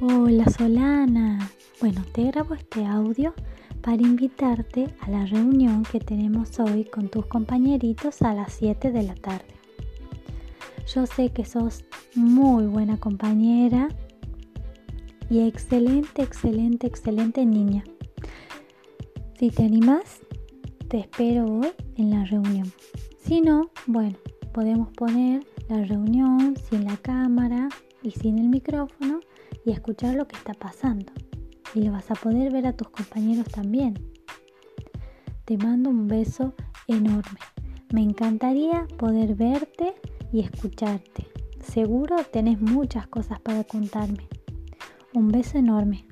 Hola Solana. Bueno, te grabo este audio para invitarte a la reunión que tenemos hoy con tus compañeritos a las 7 de la tarde. Yo sé que sos muy buena compañera y excelente, excelente, excelente niña. Si te animas, te espero hoy en la reunión. Si no, bueno, podemos poner la reunión sin la cámara y sin el micrófono y escuchar lo que está pasando. Y lo vas a poder ver a tus compañeros también. Te mando un beso enorme. Me encantaría poder verte y escucharte. Seguro tenés muchas cosas para contarme. Un beso enorme.